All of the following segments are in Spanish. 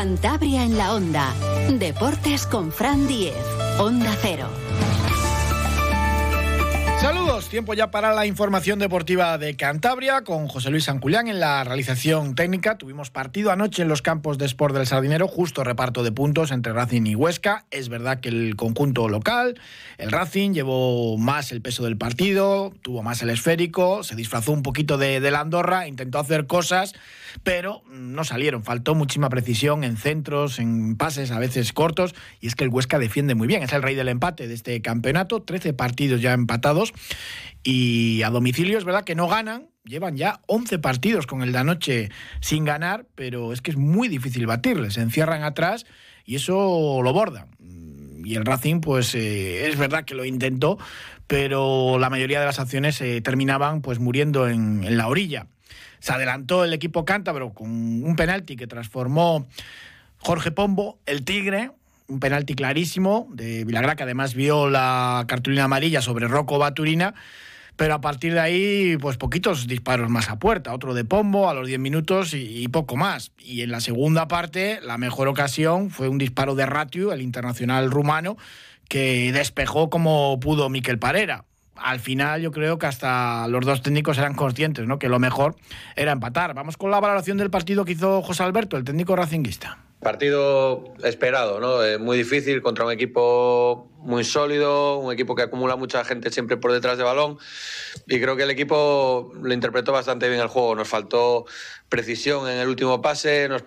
Cantabria en la Onda. Deportes con Fran Diez. Onda Cero. Saludos, tiempo ya para la información deportiva de Cantabria con José Luis Sanculián en la realización técnica. Tuvimos partido anoche en los campos de Sport del Sardinero, justo reparto de puntos entre Racing y Huesca. Es verdad que el conjunto local, el Racing, llevó más el peso del partido, tuvo más el esférico, se disfrazó un poquito de, de la Andorra, intentó hacer cosas, pero no salieron. Faltó muchísima precisión en centros, en pases a veces cortos, y es que el Huesca defiende muy bien. Es el rey del empate de este campeonato, 13 partidos ya empatados y a domicilio es verdad que no ganan, llevan ya 11 partidos con el de anoche sin ganar, pero es que es muy difícil batirles, se encierran atrás y eso lo bordan. Y el Racing, pues eh, es verdad que lo intentó, pero la mayoría de las acciones eh, terminaban pues muriendo en, en la orilla. Se adelantó el equipo cántabro con un penalti que transformó Jorge Pombo, el Tigre, un penalti clarísimo de Vilagra, que además vio la cartulina amarilla sobre Rocco Baturina, pero a partir de ahí, pues poquitos disparos más a puerta, otro de Pombo a los 10 minutos y, y poco más. Y en la segunda parte, la mejor ocasión fue un disparo de Ratiu, el internacional rumano, que despejó como pudo Miquel Parera al final yo creo que hasta los dos técnicos eran conscientes, ¿no? Que lo mejor era empatar. Vamos con la valoración del partido que hizo José Alberto, el técnico racinguista. Partido esperado, ¿no? Eh, muy difícil contra un equipo muy sólido, un equipo que acumula mucha gente siempre por detrás de balón y creo que el equipo lo interpretó bastante bien el juego. Nos faltó precisión en el último pase, nos,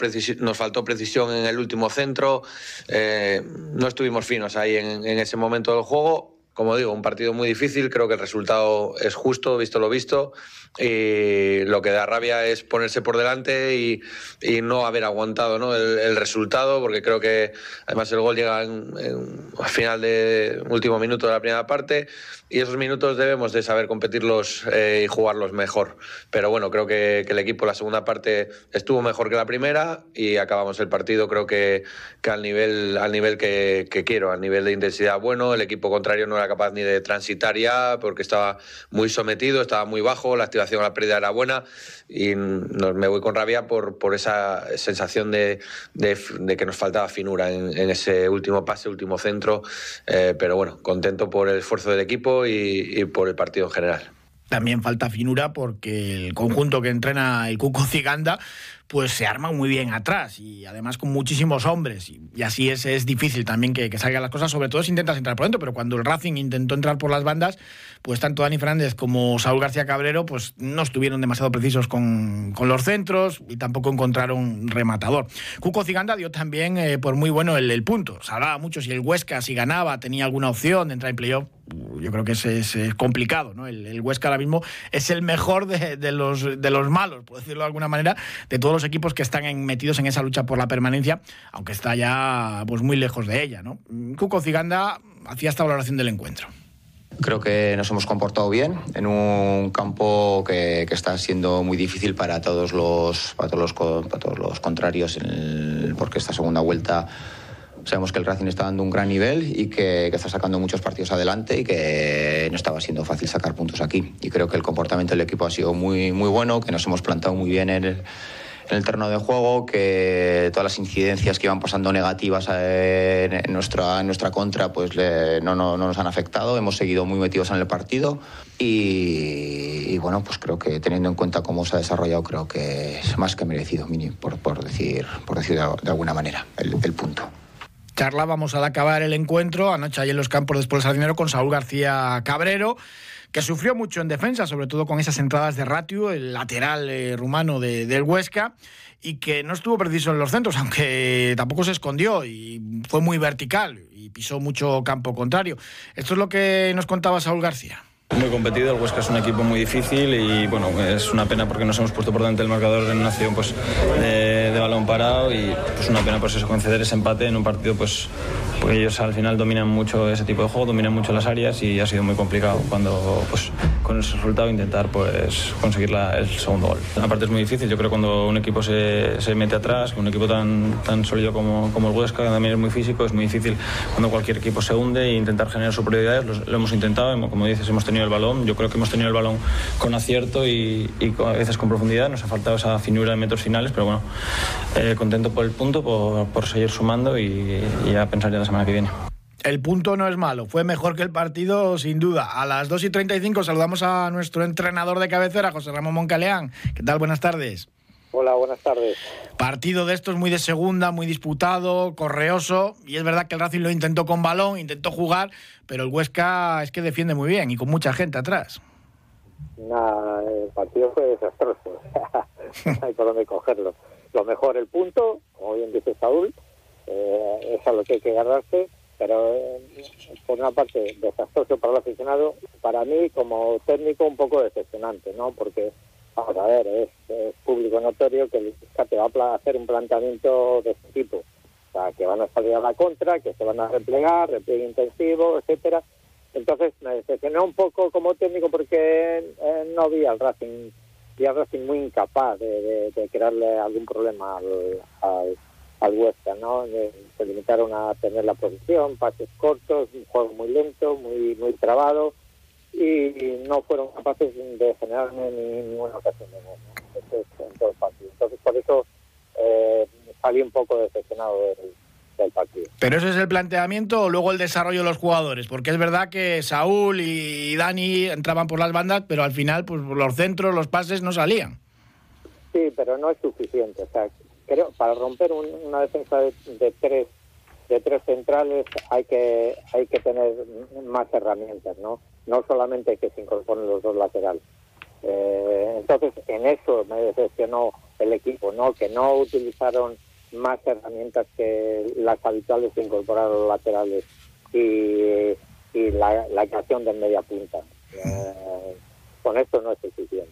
faltó precisión en el último centro, eh, no estuvimos finos ahí en ese momento del juego. Como digo, un partido muy difícil, creo que el resultado es justo, visto lo visto y lo que da rabia es ponerse por delante y, y no haber aguantado ¿no? El, el, resultado, porque creo que además el gol llega en, en, al final de último minuto de la primera parte y esos minutos debemos de saber competirlos eh, y jugarlos mejor. Pero bueno, creo que, que, el equipo la segunda parte estuvo mejor que la primera y acabamos el partido creo que, que al nivel, al nivel que, que quiero, al nivel de intensidad bueno, el equipo contrario no era capaz ni de transitar ya porque estaba muy sometido, estaba muy bajo, la activación a la pérdida era buena y me voy con rabia por, por esa sensación de, de, que nos faltaba finura en, en ese último pase, último centro, eh, pero bueno, contento por el esfuerzo del equipo y, y por el partido en general. También falta finura porque el conjunto que entrena el Cuco Ciganda pues se arma muy bien atrás y además con muchísimos hombres. Y, y así es, es difícil también que, que, salgan las cosas, sobre todo si intentas entrar por dentro, pero cuando el Racing intentó entrar por las bandas, pues tanto Dani Fernández como Saúl García Cabrero pues no estuvieron demasiado precisos con, con los centros y tampoco encontraron rematador. Cuco Ciganda dio también eh, por muy bueno el, punto. Se hablaba mucho si el Huesca, si ganaba, tenía alguna opción de entrar en playoff. Yo creo que es, complicado, ¿no? El, Huesca ahora mismo es el mejor de, los, de los malos, por decirlo de alguna manera, de todos los equipos que están metidos en esa lucha por la permanencia, aunque está ya pues muy lejos de ella. Cuco Ciganda hacía esta valoración del encuentro. Creo que nos hemos comportado bien en un campo que, está siendo muy difícil para todos los, para todos los, para todos los contrarios, porque esta segunda vuelta sabemos que el Racing está dando un gran nivel y que, que, está sacando muchos partidos adelante y que no estaba siendo fácil sacar puntos aquí. Y creo que el comportamiento del equipo ha sido muy, muy bueno, que nos hemos plantado muy bien en el, en el terreno de juego, que todas las incidencias que iban pasando negativas en, en nuestra, en nuestra contra pues le, no, no, no, nos han afectado, hemos seguido muy metidos en el partido. Y, y, bueno, pues creo que teniendo en cuenta cómo se ha desarrollado, creo que es más que merecido, Mini, por, por decir, por decir de, de alguna manera el, el punto. Charlábamos al acabar el encuentro, anoche ahí en los campos después del Sardinero, con Saúl García Cabrero, que sufrió mucho en defensa, sobre todo con esas entradas de Ratio, el lateral eh, rumano de, del Huesca, y que no estuvo preciso en los centros, aunque tampoco se escondió y fue muy vertical y pisó mucho campo contrario. Esto es lo que nos contaba Saúl García. Muy competido, el Huesca es un equipo muy difícil y bueno, es una pena porque nos hemos puesto por delante del marcador en una acción pues, de, de, balón parado y pues una pena pues eso, conceder ese empate en un partido pues porque ellos al final dominan mucho ese tipo de juego, dominan mucho las áreas y ha sido muy complicado cuando pues con ese resultado intentar pues conseguir la, el segundo gol. Aparte es muy difícil, yo creo cuando un equipo se, se mete atrás, un equipo tan, tan sólido como, como el Huesca, también es muy físico, es muy difícil cuando cualquier equipo se hunde e intentar generar superioridades, lo, lo hemos intentado, como dices, hemos tenido el balón. Yo creo que hemos tenido el balón con acierto y, a veces con profundidad. Nos ha faltado esa finura en metros finales, pero bueno, eh, contento por el punto, por, seguir sumando y, y a pensar ya la semana que viene. El punto no es malo, fue mejor que el partido sin duda. A las 2 y 35 saludamos a nuestro entrenador de cabecera, José Ramón Moncaleán. ¿Qué tal? Buenas tardes. Hola, buenas tardes. Partido de estos muy de segunda, muy disputado, correoso. Y es verdad que el Racing lo intentó con balón, intentó jugar, pero el Huesca es que defiende muy bien y con mucha gente atrás. Nada, el partido fue desastroso. no hay por dónde cogerlo. Lo mejor, el punto, como bien dice Saúl, eh, es a lo que hay que agarrarse pero eh, por una parte desastroso para el aficionado, para mí como técnico un poco decepcionante, ¿no? Porque, vamos a ver, es, público notorio que el te va a hacer un planteamiento de este tipo, o sea, que van a salir a la contra, que se van a replegar, repliegue intensivo, etcétera. Entonces me decepcionó un poco como técnico porque eh, no vi al Racing, vi al Racing muy incapaz de, crearle algún problema al al Huesca, ¿no? Se limitaron a tener la posición, pases cortos, un juego muy lento, muy muy trabado y no fueron capaces de generarme ni ninguna ocasión de gol, en todo el partido. Entonces por eso eh, salí un poco decepcionado del, partido. Pero ese es el planteamiento o luego el desarrollo de los jugadores, porque es verdad que Saúl y Dani entraban por las bandas, pero al final pues los centros, los pases no salían. Sí, pero no es suficiente. O sea, creo para romper una defensa de, tres de tres centrales hay que hay que tener más herramientas no no solamente que se incorporen los dos laterales eh, entonces en eso me decepcionó el equipo no que no utilizaron más herramientas que las habituales de incorporar los laterales y, y la, la creación de media punta eh, con esto no es suficiente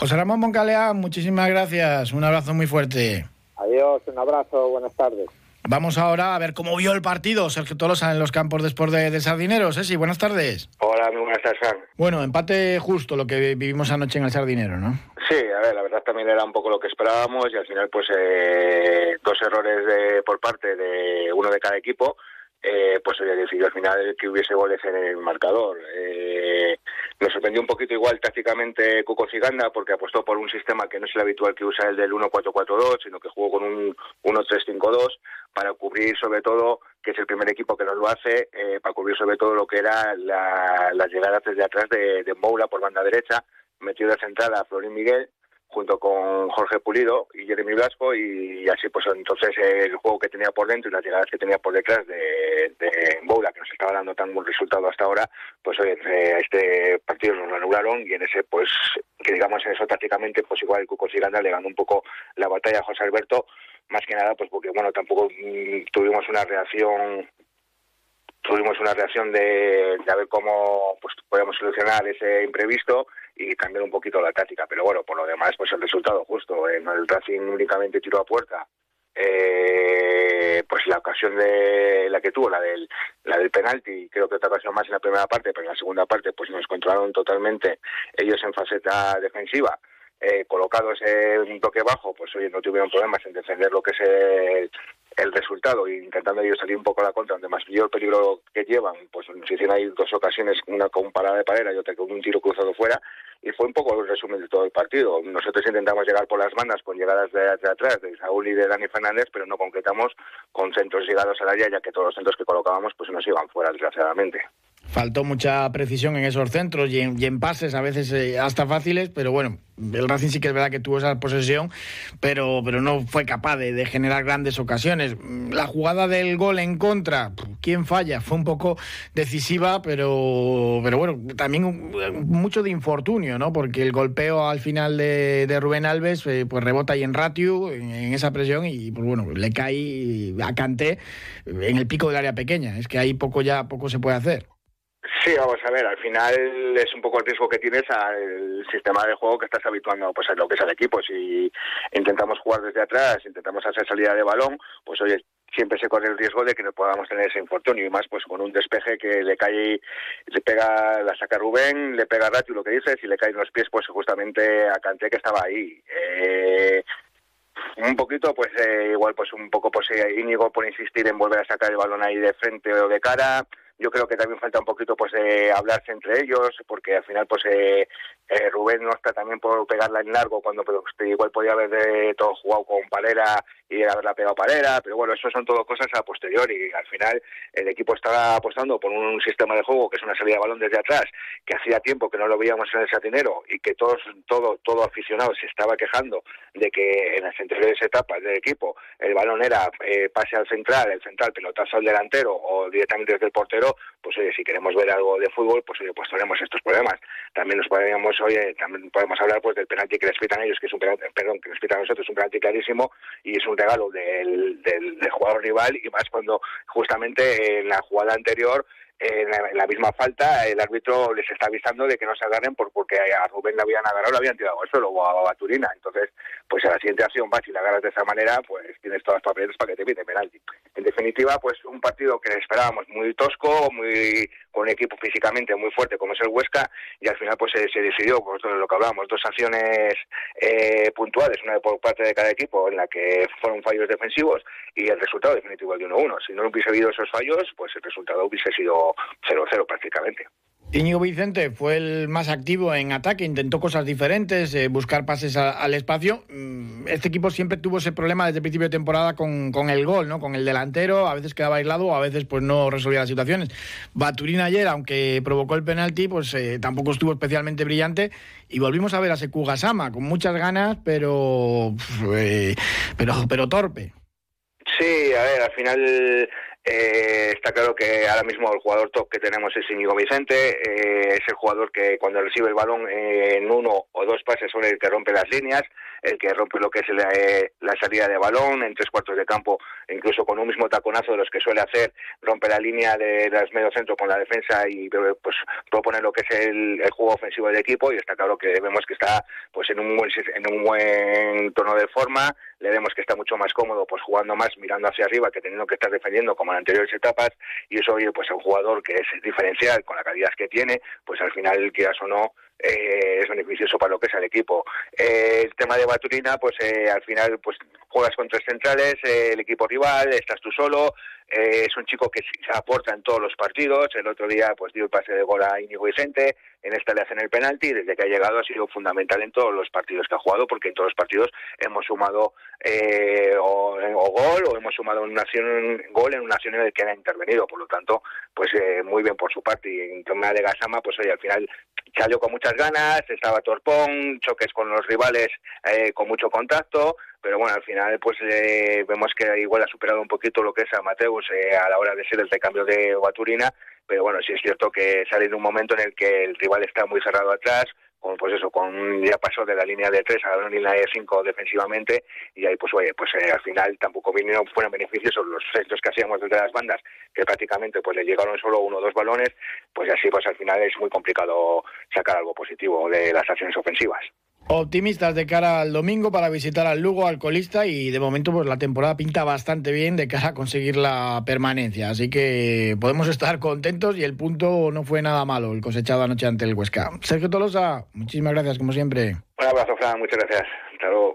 José Ramón Moncalea, muchísimas gracias. Un abrazo muy fuerte. Adiós, un abrazo, buenas tardes. Vamos ahora a ver cómo vio el partido Sergio Tolosa en los campos después de, de Sardineros. ¿eh? Sí, buenas tardes. Hola, muy buenas tardes, Bueno, empate justo lo que vivimos anoche en el Sardinero, ¿no? Sí, a ver, la verdad también era un poco lo que esperábamos y al final pues eh, dos errores de, por parte de uno de cada equipo eh, pues había decidido al final que hubiese goles en el marcador. Eh, nos sorprendió un poquito igual tácticamente Cuco Siganda porque apostó por un sistema que no es el habitual que usa el del 1-4-4-2, sino que jugó con un 1-3-5-2 para cubrir sobre todo, que es el primer equipo que nos lo hace, eh, para cubrir sobre todo lo que era la, las llegadas desde atrás de, de Moura por banda derecha, metió de centrada a Florín Miguel junto con Jorge Pulido y Jeremy Blasco y, así pues entonces el juego que tenía por dentro y las llegadas que tenía por detrás de, de Boula que nos estaba dando tan buen resultado hasta ahora pues hoy este partido nos lo anularon y en ese pues que digamos en eso tácticamente pues igual el Cuco Siganda le ganó un poco la batalla a José Alberto más que nada pues porque bueno tampoco mm, tuvimos una reacción tuvimos una reacción de, de ver cómo pues podíamos solucionar ese imprevisto y cambiar un poquito la táctica. Pero bueno, por lo demás, pues el resultado justo. En el Racing únicamente tiró a puerta. Eh, pues la ocasión de la que tuvo, la del, la del penalti, creo que otra ocasión más en la primera parte, pero en la segunda parte pues nos controlaron totalmente ellos en faceta defensiva. Eh, colocados en un bloque bajo, pues oye, no tuvieron problemas en defender lo que es el, el resultado e intentando ellos salir un poco a la contra, donde más vio el peligro que llevan, pues nos hicieron ahí dos ocasiones, una con parada de pared y otra con un tiro cruzado fuera, y fue un poco el resumen de todo el partido. Nosotros intentamos llegar por las bandas con llegadas de, atrás, de Saúl y de Dani Fernández, pero no concretamos con centros llegados al área, ya que todos los centros que colocábamos pues nos iban fuera, desgraciadamente. Faltó mucha precisión en esos centros y en, pases, a veces eh, hasta fáciles, pero bueno, el Racing sí que es verdad que tuvo esa posesión, pero, pero no fue capaz de, generar grandes ocasiones. La jugada del gol en contra, ¿quién falla? Fue un poco decisiva, pero, pero bueno, también mucho de infortunio, ¿no? Porque el golpeo al final de, Rubén Alves eh, pues rebota ahí en Ratiu, en, esa presión, y pues bueno, le cae a Canté en el pico del área pequeña. Es que ahí poco ya poco se puede hacer. Sí, vamos a ver, al final es un poco el riesgo que tienes al sistema de juego que estás habituando pues a lo que es el equipo. Si intentamos jugar desde atrás, intentamos hacer salida de balón, pues oye, siempre se corre el riesgo de que no podamos tener ese infortunio y más pues con un despeje que le cae, le pega, la saca Rubén, le pega Ratio lo que dices y le caen los pies pues justamente a Canté que estaba ahí. Eh, un poquito pues eh, igual pues un poco pues eh, Íñigo por insistir en volver a sacar el balón ahí de frente o de cara yo creo que también falta un poquito pues de hablarse entre ellos, porque al final pues eh, eh, Rubén no está también por pegarla en largo cuando pues, igual podía haber de todo jugado con Palera y haberla pegado Palera, pero bueno, eso son todo cosas a posteriori. Al final el equipo estaba apostando por un sistema de juego que es una salida de balón desde atrás, que hacía tiempo que no lo veíamos en el satinero y que todos, todo, todo aficionado se estaba quejando de que en las anteriores etapas del equipo el balón era eh, pase al central, el central pelotazo al delantero o directamente desde el portero pues oye, si queremos ver algo de fútbol, pues oye, pues tenemos estos problemas. También nos podemos, oye, también podemos hablar pues del penalti que les pitan ellos, que es un penalti, perdón, que les pitan a nosotros, es un penalti clarísimo y es un regalo del, del, del jugador rival y más cuando justamente en la jugada anterior en la, misma falta el árbitro les está avisando de que no se agarren por, porque a Rubén le habían agarrado, le habían tirado al suelo o a Baturina. Entonces, pues a la siguiente acción vas y la agarras de esa manera, pues tienes todas las papeles para que te pite penalti. En definitiva, pues un partido que esperábamos muy tosco, muy con un equipo físicamente muy fuerte como es el Huesca y al final pues se, decidió, pues lo que hablábamos, dos acciones eh, puntuales, una por parte de cada equipo en la que fueron fallos defensivos y el resultado definitivo de 1-1. Si no hubiese habido esos fallos, pues el resultado hubiese sido 0-0 prácticamente. Íñigo Vicente fue el más activo en ataque, intentó cosas diferentes, eh, buscar pases al espacio. Mm, este equipo siempre tuvo ese problema desde el principio de temporada con, el gol, ¿no? Con el delantero, a veces quedaba aislado, a veces pues no resolvía las situaciones. Baturín ayer, aunque provocó el penalti, pues eh, tampoco estuvo especialmente brillante. Y volvimos a ver a Seku Gasama, con muchas ganas, pero, eh, pero, pero torpe. Sí, a ver, al final eh, está claro que ahora mismo el jugador top que tenemos es Íñigo Vicente, eh, es el jugador que cuando recibe el balón en uno o dos pases son el que rompe las líneas, el que rompe lo que es la, eh, la, salida de balón en tres cuartos de campo, incluso con un mismo taconazo de los que suele hacer, rompe la línea de las medio centro con la defensa y pues propone lo que es el, juego ofensivo del equipo y está claro que vemos que está pues en un buen, en un buen tono de forma, le vemos que está mucho más cómodo pues jugando más mirando hacia arriba que teniendo que estar defendiendo como en anteriores etapas y eso oye pues un jugador que es diferencial con la calidad que tiene pues al final quieras o no eh, es beneficioso para lo que es el equipo. Eh, el tema de Baturina, pues eh, al final pues juegas con tres centrales, el equipo rival, estás tú solo, es un chico que se aporta en todos los partidos, el otro día pues dio el pase de gol a Íñigo Vicente, en esta le hacen el penalti y desde que ha llegado ha sido fundamental en todos los partidos que ha jugado porque en todos los partidos hemos sumado o, gol o hemos sumado una acción, gol en una acción en la que ha intervenido, por lo tanto pues muy bien por su parte. Y en tema de Gasama pues hoy al final salió con muchas ganas, estaba torpón, choques con los rivales eh, con mucho contacto, pero bueno, al final pues eh, vemos que igual ha superado un poquito lo que es a Mateus eh, a la hora de ser el recambio de Baturina, pero bueno, sí es cierto que sale en un momento en el que el rival está muy cerrado atrás, con pues eso, con ya pasó de la línea de 3 a la línea de 5 defensivamente y ahí pues oye, pues al final tampoco vinieron fueron beneficios los efectos que hacíamos desde las bandas, que prácticamente pues le llegaron solo uno o dos balones, pues así pues al final es muy complicado sacar algo positivo de las acciones ofensivas. Optimistas de cara al domingo para visitar al Lugo, al colista, y de momento pues la temporada pinta bastante bien de cara a conseguir la permanencia. Así que podemos estar contentos y el punto no fue nada malo, el cosechado anoche ante el Huesca. Sergio Tolosa, muchísimas gracias como siempre. Un abrazo, Fran, muchas gracias. Hasta luego.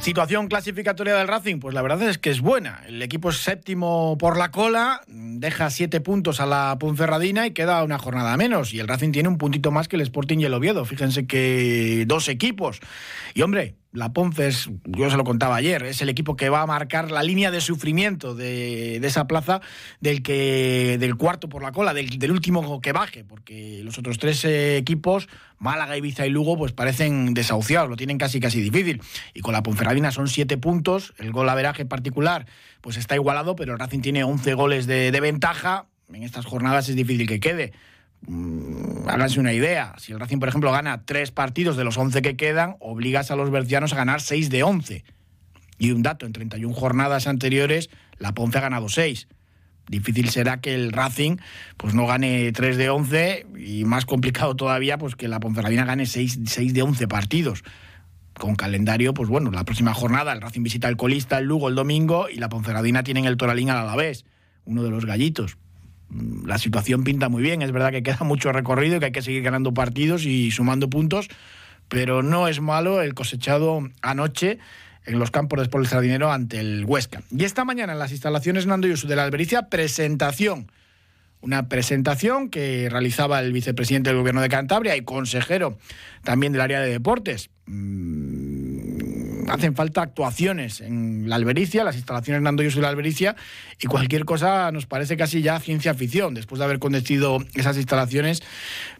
Situación clasificatoria del Racing, pues la verdad es que es buena. El equipo es séptimo por la cola, deja siete puntos a la Ponferradina y queda una jornada menos. Y el Racing tiene un puntito más que el Sporting y el Oviedo. Fíjense que dos equipos. Y hombre, la Ponce yo se lo contaba ayer, es el equipo que va a marcar la línea de sufrimiento de, esa plaza del que del cuarto por la cola, del, último que baje, porque los otros tres eh, equipos, Málaga, Ibiza y Lugo, pues parecen desahuciados, lo tienen casi casi difícil. Y con la Ponferradina son siete puntos, el gol averaje particular pues está igualado, pero el Racing tiene 11 goles de ventaja, en estas jornadas es difícil que quede. Mm, háganse una idea. Si el Racing, por ejemplo, gana tres partidos de los 11 que quedan, obligas a los bercianos a ganar 6 de 11. Y un dato, en 31 jornadas anteriores, la Ponce ha ganado 6. Difícil será que el Racing pues no gane 3 de 11 y más complicado todavía pues que la Ponferradina gane 6, 6 de 11 partidos. Con calendario, pues bueno, la próxima jornada el Racing visita el colista el Lugo el domingo y la Ponferradina tienen el Toralín al Alavés, uno de los gallitos. La situación pinta muy bien, es verdad que queda mucho recorrido y que hay que seguir ganando partidos y sumando puntos, pero no es malo el cosechado anoche en los campos de Sport Sardinero ante el Huesca. Y esta mañana en las instalaciones Nando Yusu de la Albericia, presentación. Una presentación que realizaba el vicepresidente del Gobierno de Cantabria y consejero también del área de deportes. Mm, hacen falta actuaciones en la Albericia, las instalaciones Nando Yusu de la Albericia, y cualquier cosa nos parece casi ya ciencia ficción, después de haber conducido esas instalaciones,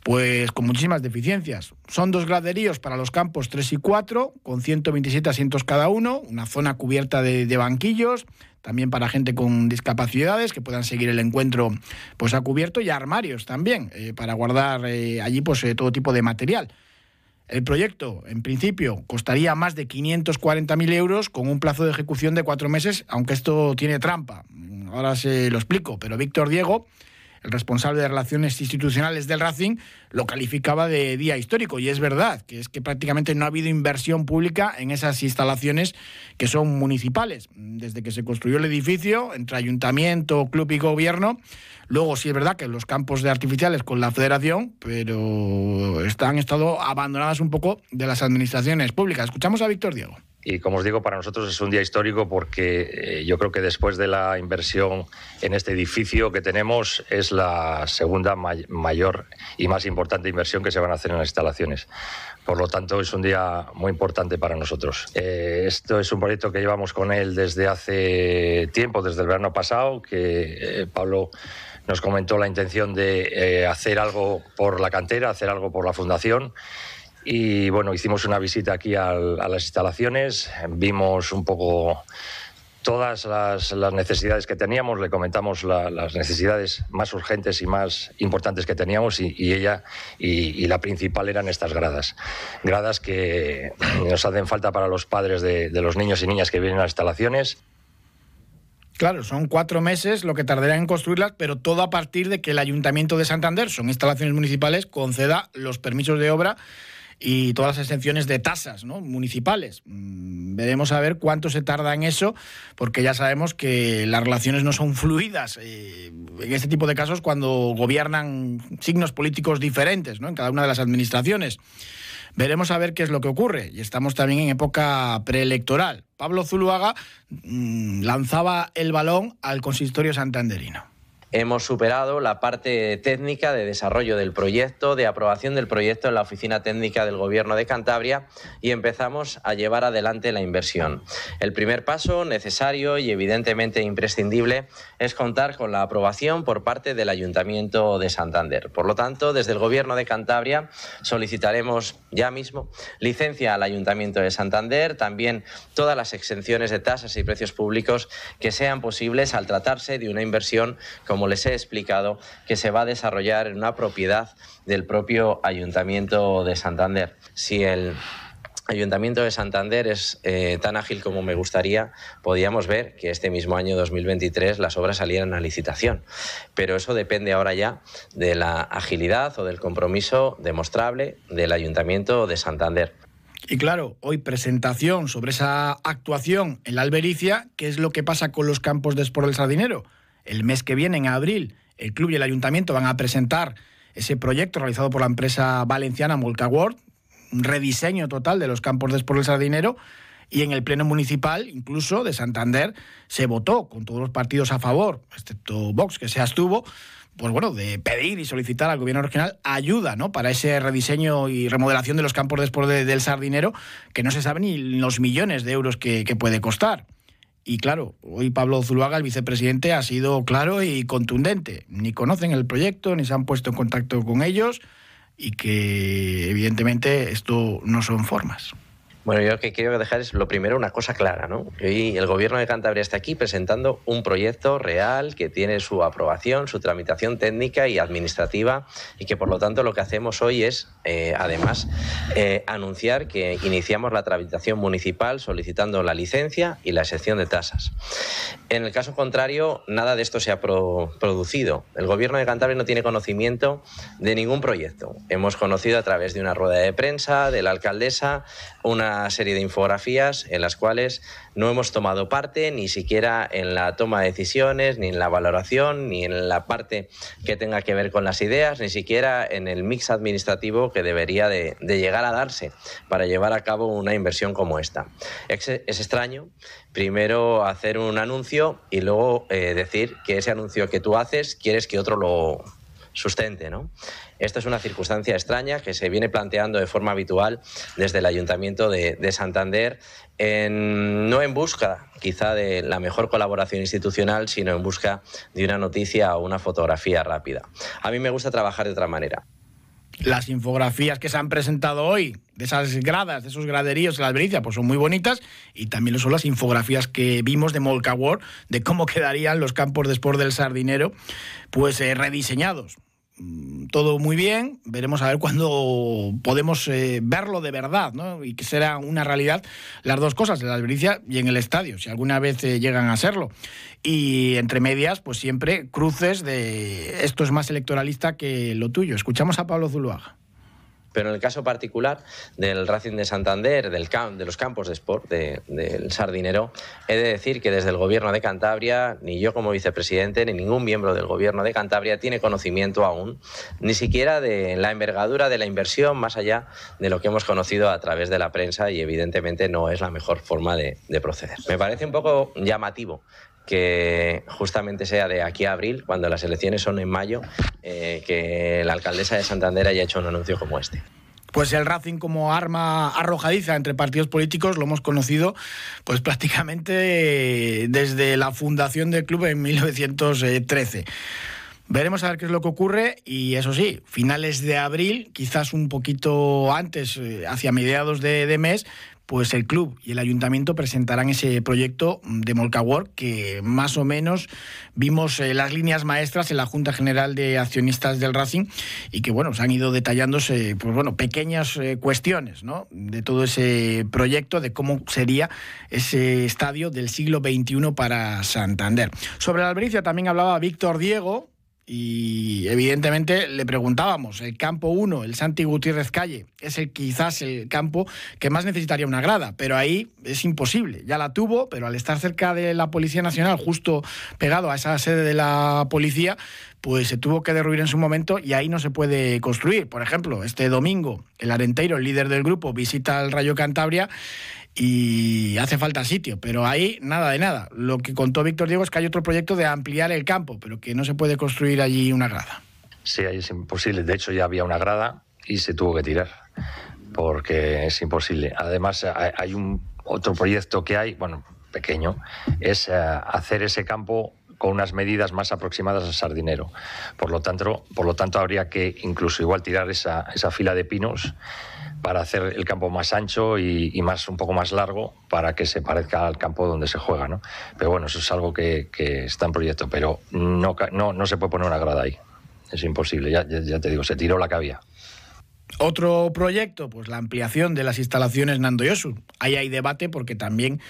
pues con muchísimas deficiencias. Son dos graderíos para los campos 3 y 4, con 127 asientos cada uno, una zona cubierta de, de banquillos, también para gente con discapacidades que puedan seguir el encuentro pues a cubierto y armarios también eh, para guardar eh, allí pues eh, todo tipo de material. El proyecto, en principio, costaría más de 540.000 euros con un plazo de ejecución de cuatro meses, aunque esto tiene trampa. Ahora se lo explico, pero Víctor Diego, el responsable de relaciones institucionales del Racing, lo calificaba de día histórico. Y es verdad, que es que prácticamente no ha habido inversión pública en esas instalaciones que son municipales. Desde que se construyó el edificio, entre ayuntamiento, club y gobierno, luego sí es verdad que los campos de artificiales con la federación, pero están estado abandonadas un poco de las administraciones públicas. Escuchamos a Víctor Diego. Y como os digo, para nosotros es un día histórico porque eh, yo creo que después de la inversión en este edificio que tenemos es la segunda may mayor y más importante inversión que se van a hacer en las instalaciones. Por lo tanto, es un día muy importante para nosotros. Eh, esto es un proyecto que llevamos con él desde hace tiempo, desde el verano pasado, que eh, Pablo nos comentó la intención de hacer algo por la cantera, hacer algo por la fundación y bueno, hicimos una visita aquí a las instalaciones, vimos un poco todas las, necesidades que teníamos, le comentamos las necesidades más urgentes y más importantes que teníamos y, ella y, la principal eran estas gradas. Gradas que nos hacen falta para los padres de, de los niños y niñas que vienen a las instalaciones. Claro, son cuatro meses lo que tardará en construirlas, pero todo a partir de que el Ayuntamiento de Santander, son instalaciones municipales, conceda los permisos de obra y todas las exenciones de tasas ¿no? municipales. Mm, veremos a ver cuánto se tarda en eso, porque ya sabemos que las relaciones no son fluidas eh, en este tipo de casos cuando gobiernan signos políticos diferentes ¿no? en cada una de las administraciones. Veremos a ver qué es lo que ocurre. Y estamos también en época preelectoral. Pablo Zuluaga mmm, lanzaba el balón al consistorio santanderino hemos superado la parte técnica de desarrollo del proyecto, de aprobación del proyecto en la Oficina Técnica del Gobierno de Cantabria y empezamos a llevar adelante la inversión. El primer paso necesario y evidentemente imprescindible es contar con la aprobación por parte del Ayuntamiento de Santander. Por lo tanto, desde el Gobierno de Cantabria solicitaremos ya mismo licencia al Ayuntamiento de Santander, también todas las exenciones de tasas y precios públicos que sean posibles al tratarse de una inversión como les he explicado, que se va a desarrollar en una propiedad del propio Ayuntamiento de Santander. Si el Ayuntamiento de Santander es eh, tan ágil como me gustaría, podíamos ver que este mismo año 2023 las obras salieran a licitación. Pero eso depende ahora ya de la agilidad o del compromiso demostrable del Ayuntamiento de Santander. Y claro, hoy presentación sobre esa actuación en la Albericia, ¿qué es lo que pasa con los campos de Sport del Sardinero? El mes que viene, en abril, el club y el ayuntamiento van a presentar ese proyecto realizado por la empresa valenciana World, un rediseño total de los campos de Sport del Sardinero. Y en el Pleno Municipal, incluso de Santander, se votó con todos los partidos a favor, excepto Vox, que se abstuvo, pues bueno, de pedir y solicitar al gobierno regional ayuda, ¿no? Para ese rediseño y remodelación de los campos de sport del Sardinero, que no se sabe ni los millones de euros que puede costar. Y claro, hoy Pablo Zuluaga, el vicepresidente, ha sido claro y contundente. Ni conocen el proyecto, ni se han puesto en contacto con ellos y que evidentemente esto no son formas. Bueno, yo lo que quiero dejar es lo primero una cosa clara, ¿no? Hoy el gobierno de Cantabria está aquí presentando un proyecto real que tiene su aprobación, su tramitación técnica y administrativa y que por lo tanto lo que hacemos hoy es, eh, además, eh, anunciar que iniciamos la tramitación municipal solicitando la licencia y la excepción de tasas. En el caso contrario, nada de esto se ha producido. El gobierno de Cantabria no tiene conocimiento de ningún proyecto. Hemos conocido a través de una rueda de prensa de la alcaldesa una serie de infografías en las cuales no hemos tomado parte ni siquiera en la toma de decisiones, ni en la valoración, ni en la parte que tenga que ver con las ideas, ni siquiera en el mix administrativo que debería de, llegar a darse para llevar a cabo una inversión como esta. Es, extraño primero hacer un anuncio y luego eh, decir que ese anuncio que tú haces quieres que otro lo sustente, ¿no? Esta es una circunstancia extraña que se viene planteando de forma habitual desde el Ayuntamiento de, Santander, no en busca quizá de la mejor colaboración institucional, sino en busca de una noticia o una fotografía rápida. A mí me gusta trabajar de otra manera. Las infografías que se han presentado hoy, de esas gradas, de esos graderíos en la Albericia, pues son muy bonitas y también son las infografías que vimos de Molcawar, de cómo quedarían los campos de sport del Sardinero, pues eh, rediseñados. Mm, todo muy bien, veremos a ver cuándo podemos eh, verlo de verdad, ¿no? Y que será una realidad las dos cosas, en la albericia y en el estadio, si alguna vez eh, llegan a serlo. Y entre medias, pues siempre cruces de esto es más electoralista que lo tuyo. Escuchamos a Pablo Zuluaga. Pero en el caso particular del Racing de Santander, del de los campos de sport del Sardinero, he de decir que desde el Gobierno de Cantabria, ni yo como vicepresidente, ni ningún miembro del Gobierno de Cantabria tiene conocimiento aún, ni siquiera de la envergadura de la inversión, más allá de lo que hemos conocido a través de la prensa y evidentemente no es la mejor forma de, proceder. Me parece un poco llamativo que justamente sea de aquí a abril, cuando las elecciones son en mayo, eh, que la alcaldesa de Santander haya hecho un anuncio como este. Pues el Racing como arma arrojadiza entre partidos políticos lo hemos conocido pues prácticamente desde la fundación del club en 1913. Veremos a ver qué es lo que ocurre y eso sí, finales de abril, quizás un poquito antes, eh, hacia mediados de mes, pues el club y el ayuntamiento presentarán ese proyecto de Molcawar que más o menos vimos eh, las líneas maestras en la Junta General de Accionistas del Racing y que bueno, se han ido detallándose pues bueno, pequeñas eh, cuestiones ¿no? de todo ese proyecto, de cómo sería ese estadio del siglo XXI para Santander. Sobre la Albericia también hablaba Víctor Diego, y evidentemente le preguntábamos, el campo 1, el Santi Gutiérrez Calle, es el quizás el campo que más necesitaría una grada, pero ahí es imposible. Ya la tuvo, pero al estar cerca de la Policía Nacional, justo pegado a esa sede de la policía, pues se tuvo que derruir en su momento y ahí no se puede construir. Por ejemplo, este domingo el Arenteiro, el líder del grupo, visita al Rayo Cantabria y hace falta sitio, pero ahí nada de nada. Lo que contó Víctor Diego es que hay otro proyecto de ampliar el campo, pero que no se puede construir allí una grada. Sí, ahí es imposible. De hecho, ya había una grada y se tuvo que tirar, porque es imposible. Además, hay un otro proyecto que hay, bueno, pequeño, es eh, hacer ese campo con unas medidas más aproximadas al sardinero. Por lo tanto, por lo tanto habría que incluso igual tirar esa, esa fila de pinos para hacer el campo más ancho y, más un poco más largo para que se parezca al campo donde se juega, ¿no? Pero bueno, eso es algo que, está en proyecto, pero no, no, no, se puede poner una grada ahí. Es imposible, ya, te digo, se tiró la que había. Otro proyecto, pues la ampliación de las instalaciones Nando Yosu. Ahí hay debate porque también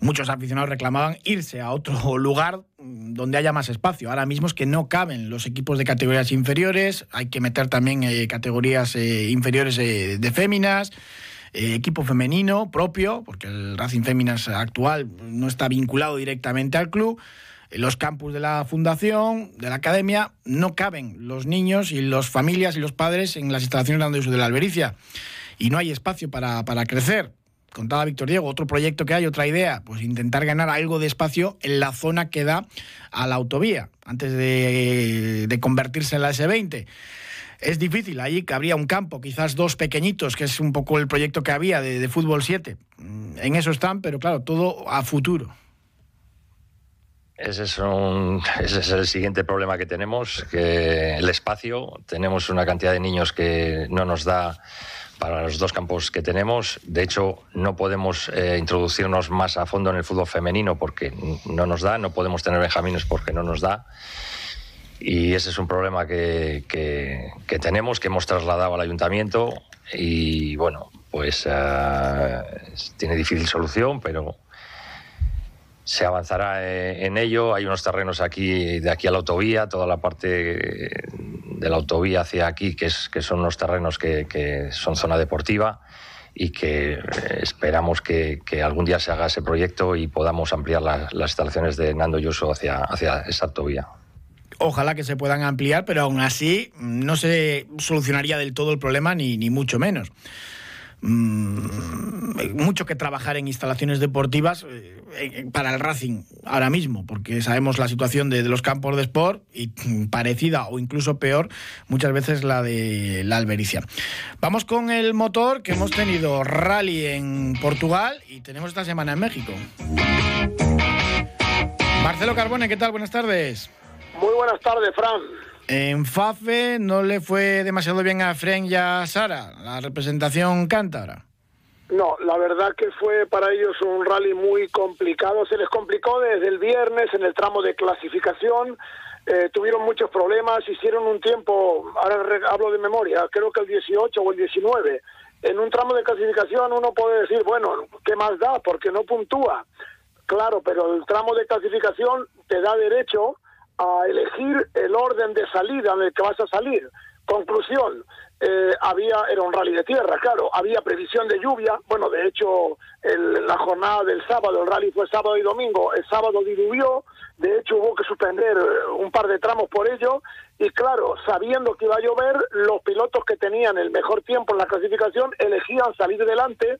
muchos aficionados reclamaban irse a otro lugar donde haya más espacio. Ahora mismo es que no caben los equipos de categorías inferiores, hay que meter también eh, categorías eh, inferiores eh, de féminas. equipo femenino propio, porque el Racing Féminas actual no está vinculado directamente al club. Los campus de la fundación, de la academia, no caben los niños y las familias y los padres en las instalaciones de la albericia. Y no hay espacio para, para crecer contaba Víctor Diego, otro proyecto que hay, otra idea, pues intentar ganar algo de espacio en la zona que da a la autovía, antes de, convertirse en la S20. Es difícil, allí que habría un campo, quizás dos pequeñitos, que es un poco el proyecto que había de, fútbol 7. Mm, en eso están, pero claro, todo a futuro. Ese es, ese es el siguiente problema que tenemos, que el espacio. Tenemos una cantidad de niños que no nos da para los dos campos que tenemos. De hecho, no podemos eh, introducirnos más a fondo en el fútbol femenino porque no nos da, no podemos tener benjamines porque no nos da. Y ese es un problema que, que, tenemos, que hemos trasladado al ayuntamiento y bueno, pues eh, tiene difícil solución, pero se avanzará eh, en ello. Hay unos terrenos aquí, de aquí a la autovía, toda la parte de la autovía hacia aquí, que, es, que son unos terrenos que, son zona deportiva y que eh, esperamos que, algún día se haga ese proyecto y podamos ampliar las instalaciones de Nando Yoso hacia, hacia esa autovía. Ojalá que se puedan ampliar, pero aún así no se solucionaría del todo el problema, ni, ni mucho menos. Mm, mucho que trabajar en instalaciones deportivas eh, para el Racing ahora mismo, porque sabemos la situación de, los campos de sport y parecida o incluso peor muchas veces la de la Albericia. Vamos con el motor que hemos tenido rally en Portugal y tenemos esta semana en México. Marcelo Carbone, ¿qué tal? Buenas tardes. Muy buenas tardes, Fran. En FAFE no le fue demasiado bien a Fren y a Sara, la representación cántabra. No, la verdad que fue para ellos un rally muy complicado. Se les complicó desde el viernes en el tramo de clasificación. Eh, tuvieron muchos problemas, hicieron un tiempo, ahora hablo de memoria, creo que el 18 o el 19. En un tramo de clasificación uno puede decir, bueno, ¿qué más da? Porque no puntúa. Claro, pero el tramo de clasificación te da derecho a elegir el orden de salida en el que vas a salir. Conclusión, eh, había era un rally de tierra, claro, había previsión de lluvia, bueno, de hecho la jornada del sábado, el rally fue sábado y domingo, el sábado diluvió, de hecho hubo que suspender eh, un par de tramos por ello, y claro, sabiendo que iba a llover, los pilotos que tenían el mejor tiempo en la clasificación elegían salir delante,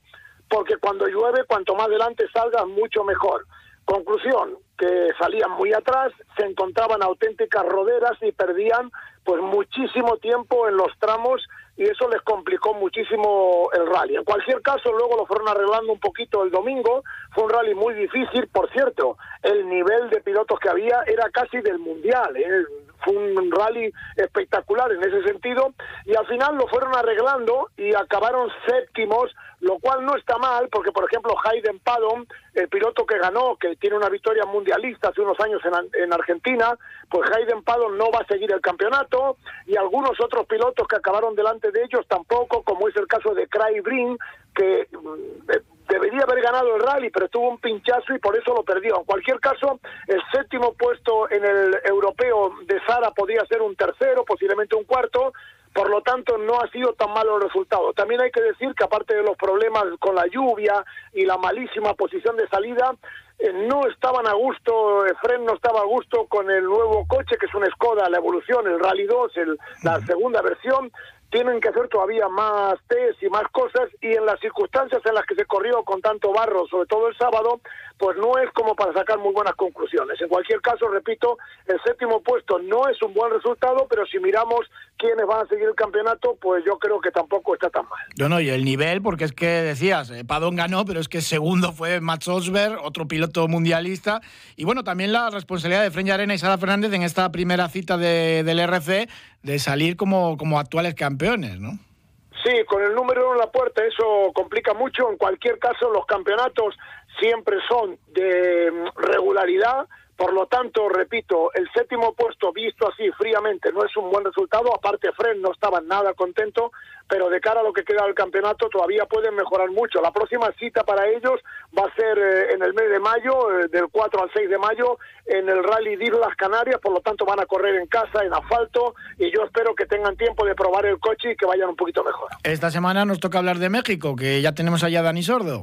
porque cuando llueve, cuanto más delante salgas, mucho mejor. Conclusión, que salían muy atrás, se encontraban auténticas roderas y perdían pues muchísimo tiempo en los tramos y eso les complicó muchísimo el rally. En cualquier caso, luego lo fueron arreglando un poquito el domingo, fue un rally muy difícil, por cierto, el nivel de pilotos que había era casi del mundial, ¿eh? Fue un rally espectacular en ese sentido y al final lo fueron arreglando y acabaron séptimos lo cual no está mal porque por ejemplo Hayden Paddon el piloto que ganó que tiene una victoria mundialista hace unos años en, en Argentina pues Hayden Paddon no va a seguir el campeonato y algunos otros pilotos que acabaron delante de ellos tampoco como es el caso de Craig Brin que mm, debería haber ganado el rally, pero tuvo un pinchazo y por eso lo perdió. En cualquier caso, el séptimo puesto en el europeo de Sara podría ser un tercero, posiblemente un cuarto. Por lo tanto, no ha sido tan malo el resultado. También hay que decir que aparte de los problemas con la lluvia y la malísima posición de salida, eh, no estaban a gusto, Fren no estaba a gusto con el nuevo coche, que es un Skoda, la evolución, el Rally 2, el, la segunda versión, tienen que hacer todavía más test y más cosas y en las circunstancias en las que se corrió con tanto barro, sobre todo el sábado, pues no es como para sacar muy buenas conclusiones. En cualquier caso, repito, el séptimo puesto no es un buen resultado, pero si miramos quiénes van a seguir el campeonato, pues yo creo que tampoco está tan mal. No, no, y el nivel, porque es que decías, eh, Padón ganó, pero es que segundo fue Max Osberg, otro piloto mundialista, y bueno, también la responsabilidad de Freña Arena y Sara Fernández en esta primera cita del RC de salir como, como actuales campeones, ¿no? Sí, con el número uno en la puerta eso complica mucho. En cualquier caso, los campeonatos siempre son de mm, regularidad. Por lo tanto, repito, el séptimo puesto visto así fríamente no es un buen resultado. Aparte, Fred no estaba nada contento, pero de cara a lo que queda del campeonato todavía pueden mejorar mucho. La próxima cita para ellos va a ser eh, en el mes de mayo, eh, del 4 al 6 de mayo, en el Rally de Islas Canarias. Por lo tanto, van a correr en casa, en asfalto, y yo espero que tengan tiempo de probar el coche y que vayan un poquito mejor. Esta semana nos toca hablar de México, que ya tenemos allá a Dani Sordo.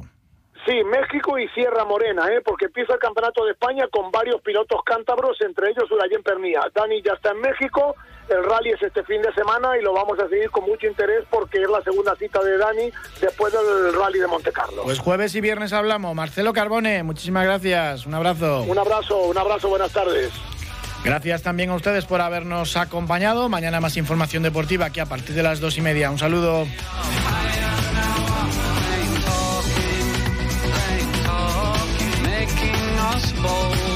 Sí, México y Sierra Morena, ¿eh? porque empieza el Campeonato de España con varios pilotos cántabros, entre ellos Urayen Pernía. Dani ya está en México, el rally es este fin de semana y lo vamos a seguir con mucho interés porque es la segunda cita de Dani después del rally de Monte Carlo. Pues jueves y viernes hablamos. Marcelo Carbone, muchísimas gracias. Un abrazo. Un abrazo, un abrazo, buenas tardes. Gracias también a ustedes por habernos acompañado. Mañana más información deportiva aquí a partir de las dos y media. Un saludo. bowl.